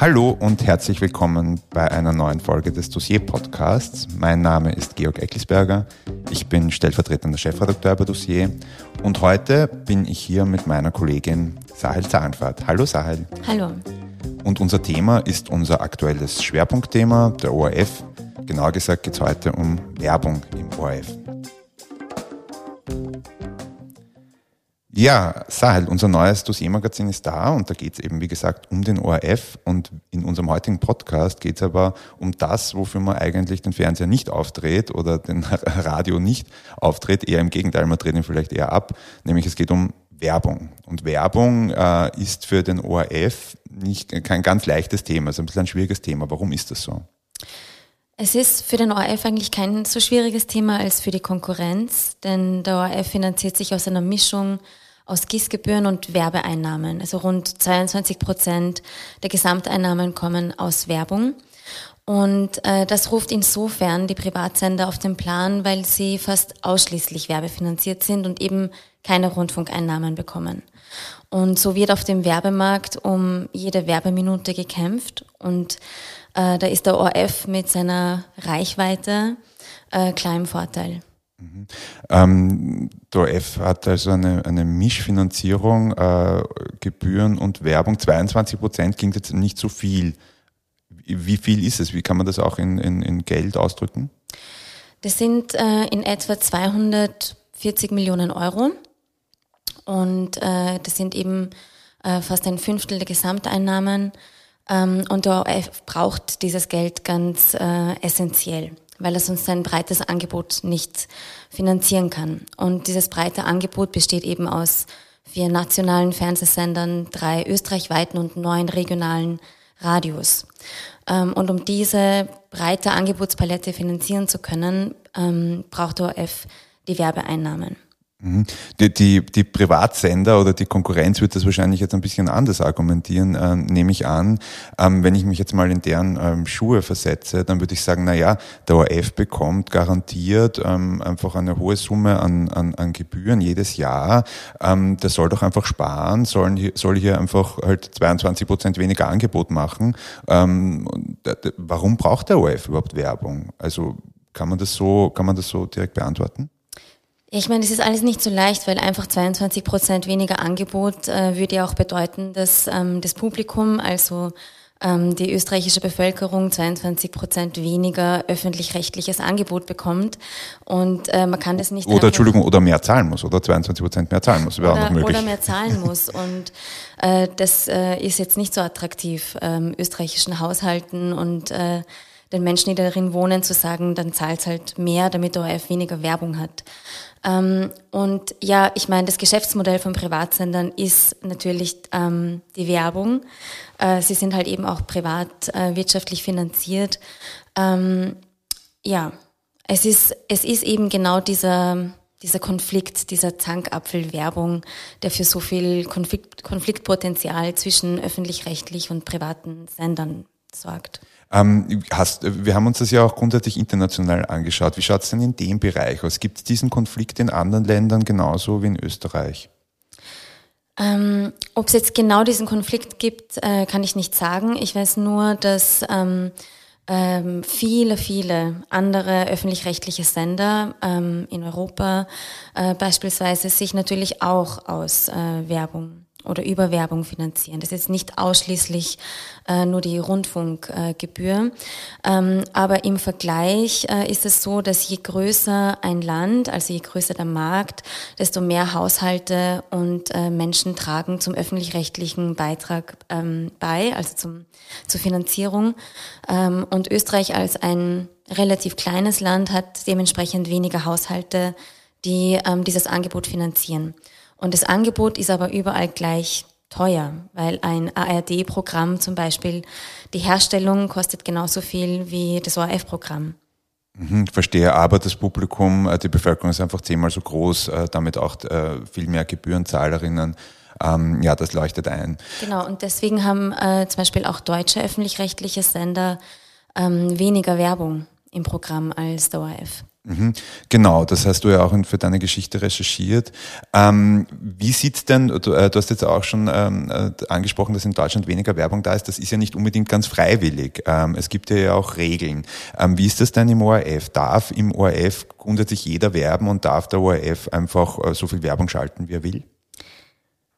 Hallo und herzlich willkommen bei einer neuen Folge des Dossier Podcasts. Mein Name ist Georg Ecklisberger. Ich bin stellvertretender Chefredakteur bei Dossier und heute bin ich hier mit meiner Kollegin Sahel Zahnfahrt. Hallo Sahel. Hallo. Und unser Thema ist unser aktuelles Schwerpunktthema, der ORF. Genauer gesagt geht es heute um Werbung im ORF. Ja, Sahel, unser neues Dossiermagazin ist da und da geht es eben, wie gesagt, um den ORF und in unserem heutigen Podcast geht es aber um das, wofür man eigentlich den Fernseher nicht aufdreht oder den Radio nicht aufdreht, eher im Gegenteil, man dreht ihn vielleicht eher ab, nämlich es geht um Werbung. Und Werbung äh, ist für den ORF nicht kein ganz leichtes Thema, es ist ein bisschen ein schwieriges Thema. Warum ist das so? Es ist für den ORF eigentlich kein so schwieriges Thema als für die Konkurrenz, denn der ORF finanziert sich aus einer Mischung aus Gießgebühren und Werbeeinnahmen. Also rund 22 Prozent der Gesamteinnahmen kommen aus Werbung. Und äh, das ruft insofern die Privatsender auf den Plan, weil sie fast ausschließlich werbefinanziert sind und eben keine Rundfunkeinnahmen bekommen. Und so wird auf dem Werbemarkt um jede Werbeminute gekämpft und äh, da ist der ORF mit seiner Reichweite äh, klar im Vorteil. Mhm. Ähm, der ORF hat also eine, eine Mischfinanzierung, äh, Gebühren und Werbung. 22 Prozent klingt jetzt nicht so viel. Wie viel ist es? Wie kann man das auch in, in, in Geld ausdrücken? Das sind äh, in etwa 240 Millionen Euro. Und äh, das sind eben äh, fast ein Fünftel der Gesamteinnahmen. Ähm, und der ORF braucht dieses Geld ganz äh, essentiell weil er sonst sein breites Angebot nicht finanzieren kann. Und dieses breite Angebot besteht eben aus vier nationalen Fernsehsendern, drei österreichweiten und neun regionalen Radios. Ähm, und um diese breite Angebotspalette finanzieren zu können, ähm, braucht ORF die Werbeeinnahmen. Mhm. Die, die, die Privatsender oder die Konkurrenz wird das wahrscheinlich jetzt ein bisschen anders argumentieren, äh, nehme ich an. Ähm, wenn ich mich jetzt mal in deren ähm, Schuhe versetze, dann würde ich sagen, na ja, der ORF bekommt garantiert ähm, einfach eine hohe Summe an, an, an Gebühren jedes Jahr. Ähm, der soll doch einfach sparen, sollen soll hier einfach halt 22 Prozent weniger Angebot machen. Ähm, warum braucht der ORF überhaupt Werbung? Also kann man das so, kann man das so direkt beantworten? Ich meine, es ist alles nicht so leicht, weil einfach 22 Prozent weniger Angebot äh, würde ja auch bedeuten, dass ähm, das Publikum, also ähm, die österreichische Bevölkerung 22 Prozent weniger öffentlich-rechtliches Angebot bekommt. Und äh, man kann das nicht. Oder Entschuldigung, oder mehr zahlen muss, oder 22 Prozent mehr zahlen muss, wäre auch noch möglich. Oder mehr zahlen muss. Und äh, das äh, ist jetzt nicht so attraktiv ähm, österreichischen Haushalten und äh, den Menschen, die darin wohnen, zu sagen, dann zahlt halt mehr, damit der ORF weniger Werbung hat. Ähm, und ja, ich meine, das Geschäftsmodell von Privatsendern ist natürlich ähm, die Werbung. Äh, sie sind halt eben auch privat äh, wirtschaftlich finanziert. Ähm, ja, es ist, es ist eben genau dieser, dieser Konflikt, dieser Zankapfelwerbung, der für so viel Konflikt, Konfliktpotenzial zwischen öffentlich-rechtlich und privaten Sendern sorgt. Ähm, hast, wir haben uns das ja auch grundsätzlich international angeschaut. Wie schaut es denn in dem Bereich aus? Gibt es diesen Konflikt in anderen Ländern genauso wie in Österreich? Ähm, Ob es jetzt genau diesen Konflikt gibt, äh, kann ich nicht sagen. Ich weiß nur, dass ähm, ähm, viele, viele andere öffentlich-rechtliche Sender ähm, in Europa äh, beispielsweise sich natürlich auch aus äh, Werbung oder über Werbung finanzieren. Das ist nicht ausschließlich äh, nur die Rundfunkgebühr. Äh, ähm, aber im Vergleich äh, ist es so, dass je größer ein Land, also je größer der Markt, desto mehr Haushalte und äh, Menschen tragen zum öffentlich-rechtlichen Beitrag ähm, bei, also zum, zur Finanzierung. Ähm, und Österreich als ein relativ kleines Land hat dementsprechend weniger Haushalte, die ähm, dieses Angebot finanzieren. Und das Angebot ist aber überall gleich teuer, weil ein ARD-Programm zum Beispiel, die Herstellung kostet genauso viel wie das ORF-Programm. Mhm, verstehe, aber das Publikum, äh, die Bevölkerung ist einfach zehnmal so groß, äh, damit auch äh, viel mehr Gebührenzahlerinnen. Ähm, ja, das leuchtet ein. Genau, und deswegen haben zum Beispiel auch deutsche öffentlich-rechtliche Sender ähm, weniger Werbung im Programm als der ORF. Mhm. Genau, das hast du ja auch für deine Geschichte recherchiert. Ähm, wie sieht's denn, du, äh, du, hast jetzt auch schon ähm, äh, angesprochen, dass in Deutschland weniger Werbung da ist. Das ist ja nicht unbedingt ganz freiwillig. Ähm, es gibt ja auch Regeln. Ähm, wie ist das denn im ORF? Darf im ORF grundsätzlich jeder werben und darf der ORF einfach äh, so viel Werbung schalten, wie er will?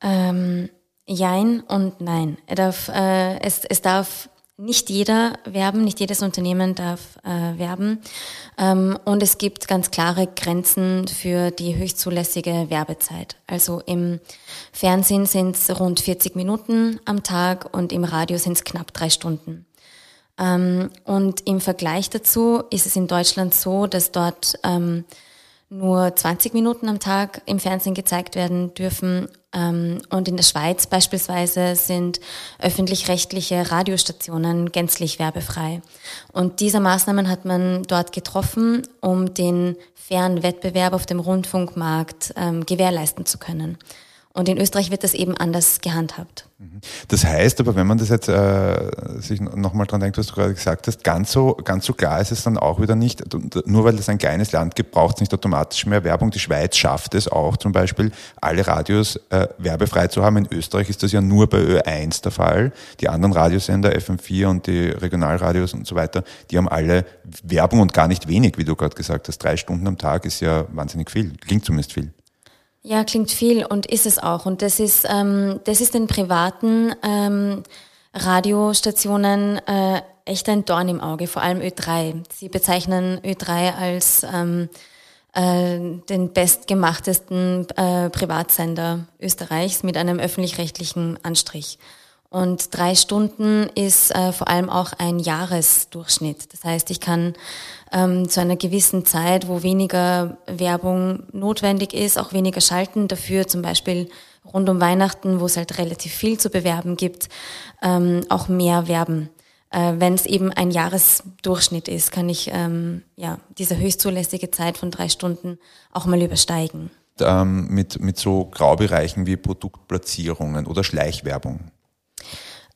Ähm, jein und nein. Er darf, äh, es, es darf nicht jeder werben, nicht jedes Unternehmen darf äh, werben. Ähm, und es gibt ganz klare Grenzen für die höchstzulässige Werbezeit. Also im Fernsehen sind es rund 40 Minuten am Tag und im Radio sind es knapp drei Stunden. Ähm, und im Vergleich dazu ist es in Deutschland so, dass dort ähm, nur 20 Minuten am Tag im Fernsehen gezeigt werden dürfen. Ähm, und in der Schweiz beispielsweise sind öffentlich-rechtliche Radiostationen gänzlich werbefrei. Und diese Maßnahmen hat man dort getroffen, um den fairen Wettbewerb auf dem Rundfunkmarkt ähm, gewährleisten zu können. Und in Österreich wird das eben anders gehandhabt. Das heißt aber, wenn man das jetzt äh, sich nochmal dran denkt, was du gerade gesagt hast, ganz so, ganz so klar ist es dann auch wieder nicht. Nur weil es ein kleines Land gibt, braucht es nicht automatisch mehr Werbung. Die Schweiz schafft es auch zum Beispiel, alle Radios äh, werbefrei zu haben. In Österreich ist das ja nur bei Ö1 der Fall. Die anderen Radiosender, FM4 und die Regionalradios und so weiter, die haben alle Werbung und gar nicht wenig, wie du gerade gesagt hast. Drei Stunden am Tag ist ja wahnsinnig viel. Klingt zumindest viel. Ja, klingt viel und ist es auch. Und das ist, ähm, das ist den privaten ähm, Radiostationen äh, echt ein Dorn im Auge, vor allem Ö3. Sie bezeichnen Ö3 als ähm, äh, den bestgemachtesten äh, Privatsender Österreichs mit einem öffentlich-rechtlichen Anstrich. Und drei Stunden ist äh, vor allem auch ein Jahresdurchschnitt. Das heißt, ich kann ähm, zu einer gewissen Zeit, wo weniger Werbung notwendig ist, auch weniger schalten. Dafür zum Beispiel rund um Weihnachten, wo es halt relativ viel zu bewerben gibt, ähm, auch mehr werben. Äh, Wenn es eben ein Jahresdurchschnitt ist, kann ich ähm, ja diese höchstzulässige Zeit von drei Stunden auch mal übersteigen. Ähm, mit, mit so Graubereichen wie Produktplatzierungen oder Schleichwerbung.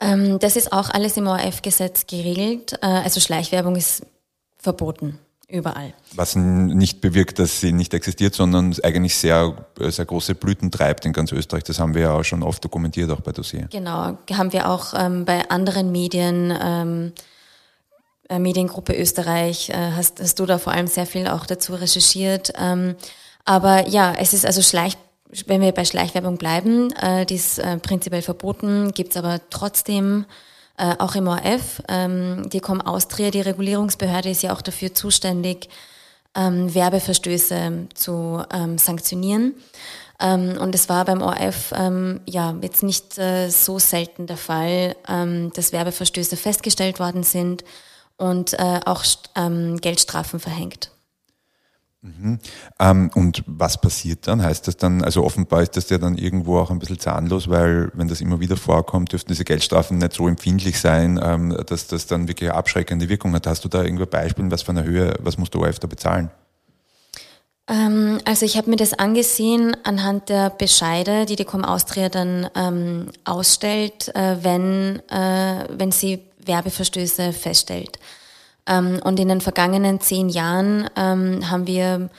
Ähm, das ist auch alles im ORF-Gesetz geregelt. Äh, also Schleichwerbung ist verboten. Überall. Was nicht bewirkt, dass sie nicht existiert, sondern eigentlich sehr, sehr große Blüten treibt in ganz Österreich. Das haben wir ja auch schon oft dokumentiert, auch bei Dossier. Genau, haben wir auch ähm, bei anderen Medien, ähm, äh, Mediengruppe Österreich, äh, hast, hast du da vor allem sehr viel auch dazu recherchiert. Ähm, aber ja, es ist also Schleich, wenn wir bei Schleichwerbung bleiben, äh, die ist äh, prinzipiell verboten, gibt's aber trotzdem äh, auch im ORF. Ähm, die Com Austria, die Regulierungsbehörde, ist ja auch dafür zuständig, ähm, Werbeverstöße zu ähm, sanktionieren. Ähm, und es war beim ORF ähm, ja jetzt nicht äh, so selten der Fall, ähm, dass Werbeverstöße festgestellt worden sind und äh, auch ähm, Geldstrafen verhängt. Mhm. Ähm, und was passiert dann? Heißt das dann, also offenbar ist das ja dann irgendwo auch ein bisschen zahnlos, weil wenn das immer wieder vorkommt, dürften diese Geldstrafen nicht so empfindlich sein, ähm, dass das dann wirklich eine abschreckende Wirkung hat. Hast du da irgendwo Beispiele, was für eine Höhe, was musst du ORF da bezahlen? Ähm, also ich habe mir das angesehen anhand der Bescheide, die die Com Austria dann ähm, ausstellt, äh, wenn, äh, wenn sie Werbeverstöße feststellt. Ähm, und in den vergangenen zehn Jahren ähm, haben wir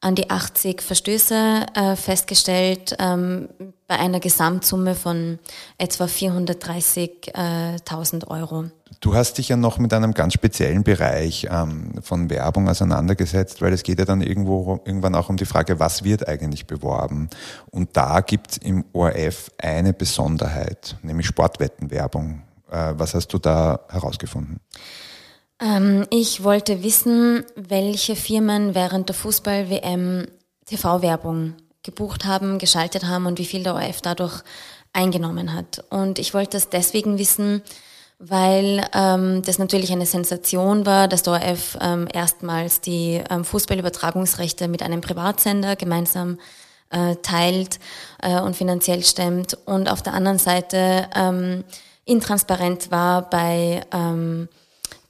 an die 80 Verstöße äh, festgestellt ähm, bei einer Gesamtsumme von etwa 430.000 Euro. Du hast dich ja noch mit einem ganz speziellen Bereich ähm, von Werbung auseinandergesetzt, weil es geht ja dann irgendwo irgendwann auch um die Frage, was wird eigentlich beworben? Und da gibt es im ORF eine Besonderheit, nämlich Sportwettenwerbung. Äh, was hast du da herausgefunden? Ähm, ich wollte wissen, welche Firmen während der Fußball-WM TV-Werbung gebucht haben, geschaltet haben und wie viel der ORF dadurch eingenommen hat. Und ich wollte das deswegen wissen, weil ähm, das natürlich eine Sensation war, dass der ORF ähm, erstmals die ähm, Fußballübertragungsrechte mit einem Privatsender gemeinsam äh, teilt äh, und finanziell stemmt und auf der anderen Seite ähm, intransparent war bei ähm,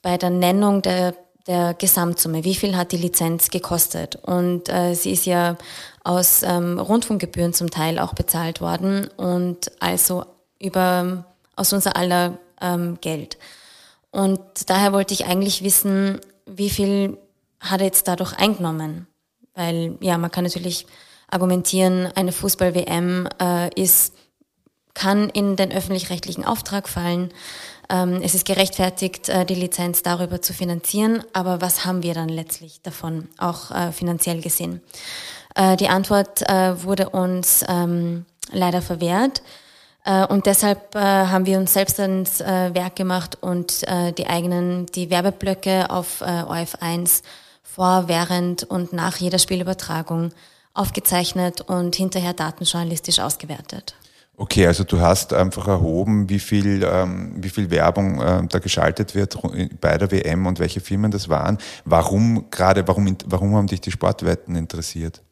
bei der Nennung der, der Gesamtsumme. Wie viel hat die Lizenz gekostet? Und äh, sie ist ja aus ähm, Rundfunkgebühren zum Teil auch bezahlt worden und also über aus unser aller ähm, Geld. Und daher wollte ich eigentlich wissen, wie viel hat er jetzt dadurch eingenommen? Weil ja, man kann natürlich argumentieren, eine Fußball-WM äh, ist kann in den öffentlich-rechtlichen Auftrag fallen. Ähm, es ist gerechtfertigt, äh, die Lizenz darüber zu finanzieren, aber was haben wir dann letztlich davon, auch äh, finanziell gesehen? Äh, die Antwort äh, wurde uns ähm, leider verwehrt. Äh, und deshalb äh, haben wir uns selbst ins Werk gemacht und die eigenen, die Werbeblöcke auf OF1 vor, während und nach jeder Spielübertragung aufgezeichnet und hinterher datenjournalistisch ausgewertet. Okay, also du hast einfach erhoben, wie viel, ähm, wie viel Werbung äh, da geschaltet wird bei der WM und welche Firmen das waren. Warum gerade, warum, warum haben dich die Sportwetten interessiert?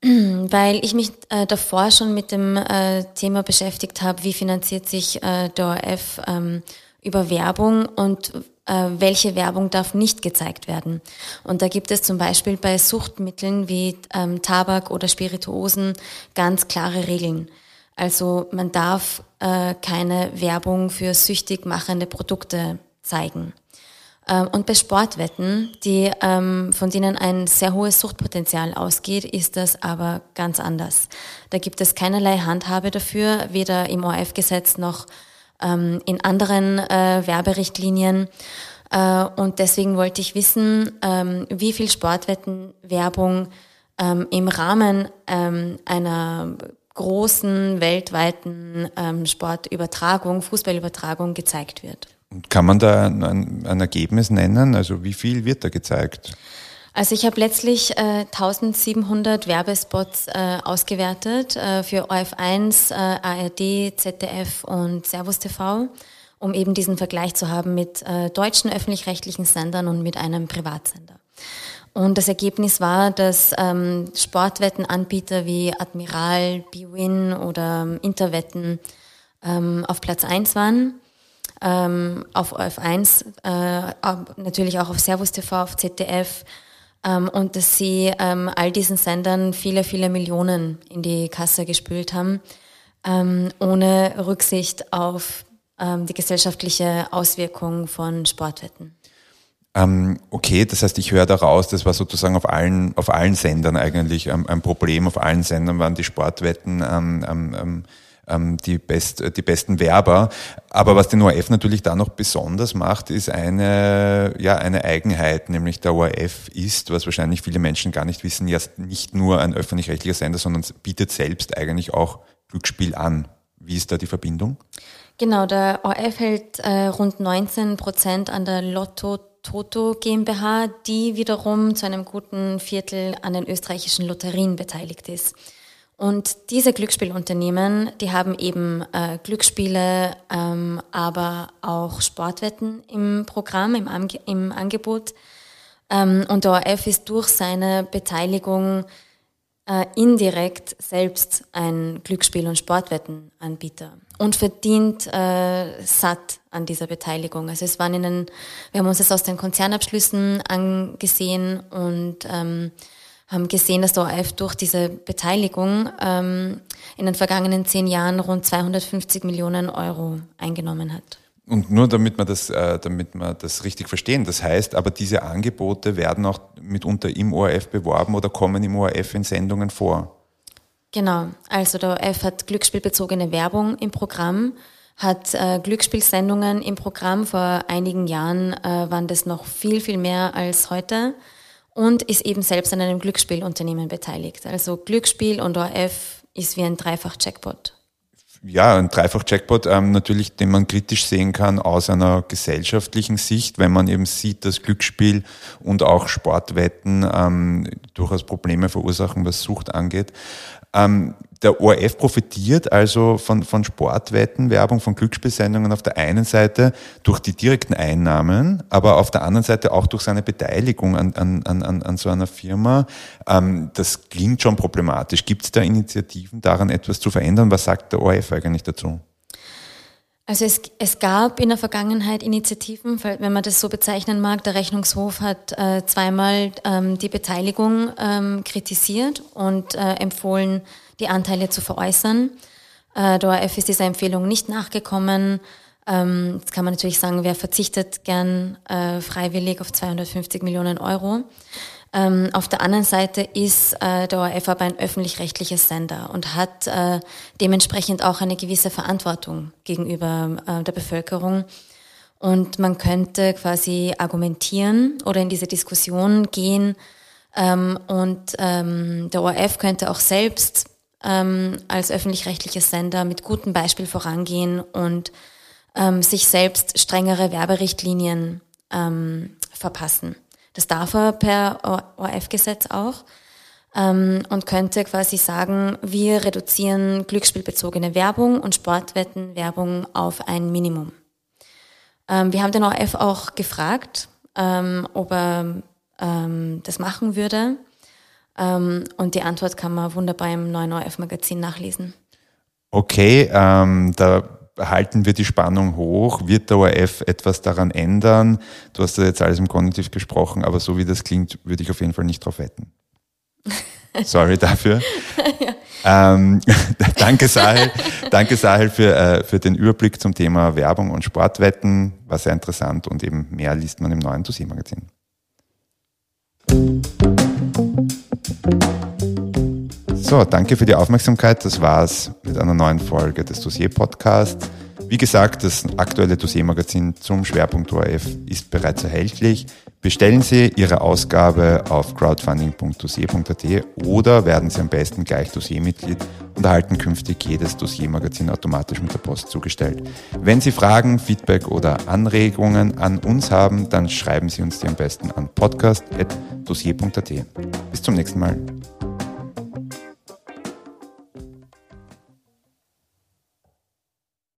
Weil ich mich äh, davor schon mit dem äh, Thema beschäftigt habe, wie finanziert sich äh, der ORF ähm, über Werbung und äh, welche Werbung darf nicht gezeigt werden. Und da gibt es zum Beispiel bei Suchtmitteln wie ähm, Tabak oder Spirituosen ganz klare Regeln. Also man darf äh, keine Werbung für süchtig machende Produkte zeigen. Ähm, und bei Sportwetten, die, ähm, von denen ein sehr hohes Suchtpotenzial ausgeht, ist das aber ganz anders. Da gibt es keinerlei Handhabe dafür, weder im ORF-Gesetz noch ähm, in anderen äh, Werberichtlinien. Äh, und deswegen wollte ich wissen, ähm, wie viel Sportwettenwerbung ähm, im Rahmen ähm, einer großen weltweiten ähm, Sportübertragung, Fußballübertragung gezeigt wird. Und kann man da ein, ein, Ergebnis nennen? Also wie viel wird da gezeigt? Also ich habe letztlich äh, 1700 Werbespots äh, ausgewertet äh, für OF1, äh, ARD, ZDF und Servus TV, um eben diesen Vergleich zu haben mit äh, deutschen öffentlich-rechtlichen Sendern und mit einem Privatsender. Und das Ergebnis war, dass ähm, Sportwettenanbieter wie Admiral, BWin oder ähm, Interwetten ähm, auf Platz eins waren. Ähm, auf OF1, äh, natürlich auch auf Servus TV, auf ZDF. Ähm, und dass sie ähm, all diesen Sendern viele, viele Millionen in die Kasse gespült haben, ähm, ohne Rücksicht auf ähm, die gesellschaftliche Auswirkung von Sportwetten. Ähm, okay, das heißt, ich höre daraus, das war sozusagen auf allen, auf allen Sendern eigentlich ähm, ein Problem. Auf allen Sendern waren die Sportwetten ähm, ähm, ähm, die, best, die besten Werber. Aber was den ORF natürlich da noch besonders macht, ist eine, ja, eine Eigenheit, nämlich der ORF ist, was wahrscheinlich viele Menschen gar nicht wissen, ja nicht nur ein öffentlich-rechtlicher Sender, sondern bietet selbst eigentlich auch Glücksspiel an. Wie ist da die Verbindung? Genau, der ORF hält äh, rund 19 Prozent an der Lotto Toto GmbH, die wiederum zu einem guten Viertel an den österreichischen Lotterien beteiligt ist. Und diese Glücksspielunternehmen, die haben eben äh, Glücksspiele, ähm, aber auch Sportwetten im Programm, im, Ange im Angebot. Ähm, und der ORF ist durch seine Beteiligung äh, indirekt selbst ein Glücksspiel- und Sportwettenanbieter und verdient äh, satt an dieser Beteiligung. Also es waren in den, wir haben uns das aus den Konzernabschlüssen angesehen und ähm, haben gesehen, dass der ORF durch diese Beteiligung ähm, in den vergangenen zehn Jahren rund 250 Millionen Euro eingenommen hat. Und nur damit wir das, äh, damit wir das richtig verstehen, das heißt, aber diese Angebote werden auch mitunter im ORF beworben oder kommen im ORF in Sendungen vor. Genau, also der ORF hat glücksspielbezogene Werbung im Programm, hat äh, Glücksspielsendungen im Programm. Vor einigen Jahren äh, waren das noch viel, viel mehr als heute und ist eben selbst an einem Glücksspielunternehmen beteiligt. Also Glücksspiel und ORF ist wie ein Dreifach-Jackpot ja, ein Dreifach-Jackpot ähm, natürlich, den man kritisch sehen kann aus einer gesellschaftlichen Sicht, wenn man eben sieht, dass Glücksspiel und auch Sportwetten ähm, durchaus Probleme verursachen, was Sucht angeht. Ähm, der ORF profitiert also von, von Sportwetten, Werbung, von Glücksspielsendungen auf der einen Seite durch die direkten Einnahmen, aber auf der anderen Seite auch durch seine Beteiligung an, an, an, an so einer Firma. Ähm, das klingt schon problematisch. Gibt es da Initiativen, daran etwas zu verändern? Was sagt der ORF eigentlich dazu? Also es, es gab in der Vergangenheit Initiativen, wenn man das so bezeichnen mag. Der Rechnungshof hat äh, zweimal ähm, die Beteiligung ähm, kritisiert und äh, empfohlen, die Anteile zu veräußern. Äh, der ORF ist dieser Empfehlung nicht nachgekommen. Ähm, jetzt kann man natürlich sagen, wer verzichtet gern äh, freiwillig auf 250 Millionen Euro. Ähm, auf der anderen Seite ist äh, der ORF aber ein öffentlich-rechtlicher Sender und hat äh, dementsprechend auch eine gewisse Verantwortung gegenüber äh, der Bevölkerung. Und man könnte quasi argumentieren oder in diese Diskussion gehen. Ähm, und ähm, der ORF könnte auch selbst ähm, als öffentlich-rechtlicher Sender mit gutem Beispiel vorangehen und ähm, sich selbst strengere Werberichtlinien ähm, verpassen. Das darf er per ORF-Gesetz auch ähm, und könnte quasi sagen, wir reduzieren glücksspielbezogene Werbung und Sportwettenwerbung auf ein Minimum. Ähm, wir haben den ORF auch gefragt, ähm, ob er das machen würde. Und die Antwort kann man wunderbar im neuen ORF-Magazin nachlesen. Okay, ähm, da halten wir die Spannung hoch? Wird der ORF etwas daran ändern? Du hast ja jetzt alles im Konjunktiv gesprochen, aber so wie das klingt, würde ich auf jeden Fall nicht drauf wetten. Sorry dafür. ja. ähm, danke Sahel, danke Sahel für, äh, für den Überblick zum Thema Werbung und Sportwetten. War sehr interessant und eben mehr liest man im neuen Dossier-Magazin. So, danke für die Aufmerksamkeit. Das war's mit einer neuen Folge des Dossier-Podcasts. Wie gesagt, das aktuelle Dossiermagazin zum Schwerpunkt ORF ist bereits erhältlich. Bestellen Sie Ihre Ausgabe auf crowdfunding.dossier.at oder werden Sie am besten gleich Dossiermitglied und erhalten künftig jedes Dossiermagazin automatisch mit der Post zugestellt. Wenn Sie Fragen, Feedback oder Anregungen an uns haben, dann schreiben Sie uns die am besten an podcast.dossier.at. Bis zum nächsten Mal.